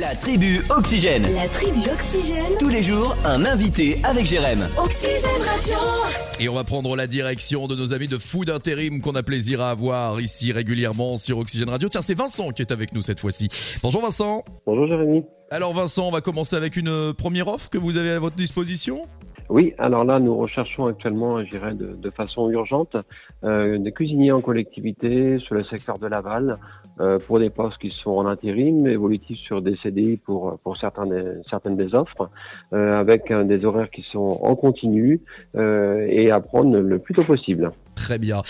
La tribu Oxygène. La tribu Oxygène. Tous les jours, un invité avec Jérém. Oxygène Radio. Et on va prendre la direction de nos amis de Food Intérim qu'on a plaisir à avoir ici régulièrement sur Oxygène Radio. Tiens, c'est Vincent qui est avec nous cette fois-ci. Bonjour Vincent. Bonjour Jérémy. Alors Vincent, on va commencer avec une première offre que vous avez à votre disposition? Oui, alors là, nous recherchons actuellement, je dirais, de, façon urgente, euh, des cuisiniers en collectivité sur le secteur de Laval euh, pour des postes qui sont en intérim, évolutifs sur des CDI pour, pour certains certaines des offres, euh, avec des horaires qui sont en continu et à prendre le plus tôt possible. Très bien.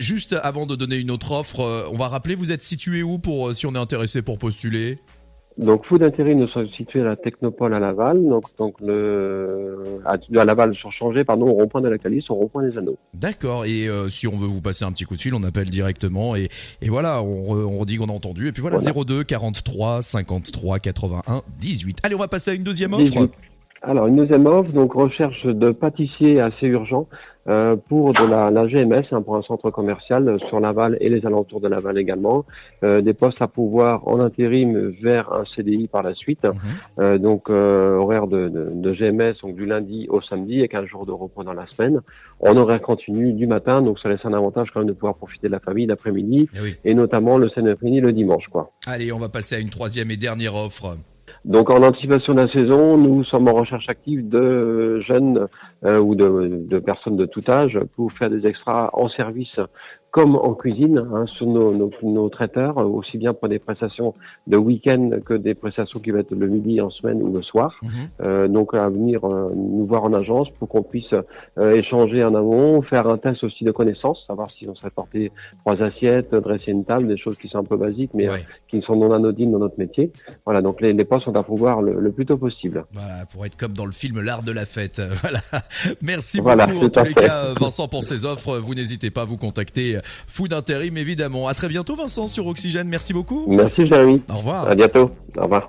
Juste avant de donner une autre offre, on va rappeler, vous êtes situé où pour si on est intéressé pour postuler? Donc, Food Intérim, nous sommes situés à la Technopole à Laval, donc, donc le, à, à Laval sur Changé, pardon, au rond-point de la Calice, au rond-point des Anneaux. D'accord. Et euh, si on veut vous passer un petit coup de fil, on appelle directement et, et voilà, on, on dit qu'on a entendu. Et puis voilà, Voilà. 02 43 53 81 18. Allez, on va passer à une deuxième offre. 18. Alors, une deuxième offre, donc recherche de pâtissier assez urgent euh, pour de la, la GMS, hein, pour un centre commercial sur Laval et les alentours de Laval également. Euh, des postes à pouvoir en intérim vers un CDI par la suite. Mhm. Euh, donc, euh, horaire de, de, de GMS, donc du lundi au samedi et 15 jours de repos dans la semaine. En horaire continu du matin, donc ça laisse un avantage quand même de pouvoir profiter de la famille l'après-midi Eh oui. et notamment le samedi le dimanche, quoi. Allez, on va passer à une troisième et dernière offre. Donc en anticipation de la saison, nous sommes en recherche active de jeunes euh, ou de, de personnes de tout âge pour faire des extras en service comme en cuisine hein, sur nos, nos, nos traiteurs, euh, aussi bien pour des prestations de week-end que des prestations qui vont être le midi en semaine ou le soir. Mhm. Euh, donc à venir euh, nous voir en agence pour qu'on puisse euh, échanger en amont, faire un test aussi de connaissances, savoir si on sait porter trois assiettes, dresser une table, des choses qui sont un peu basiques mais euh, Ouais. qui sont non anodines dans notre métier. Voilà, donc les, les postes sont à pouvoir le, le plus tôt possible. Voilà, pour être comme dans le film L'art de la fête. Euh, Voilà. Merci Voilà, beaucoup en tout à tous les cas, euh, Vincent, pour ces offres. Vous n'hésitez pas à vous contacter. Food Intérim, évidemment. À très bientôt, Vincent, sur Oxygène. Merci beaucoup. Merci Jérémy. Au revoir. À bientôt. Au revoir.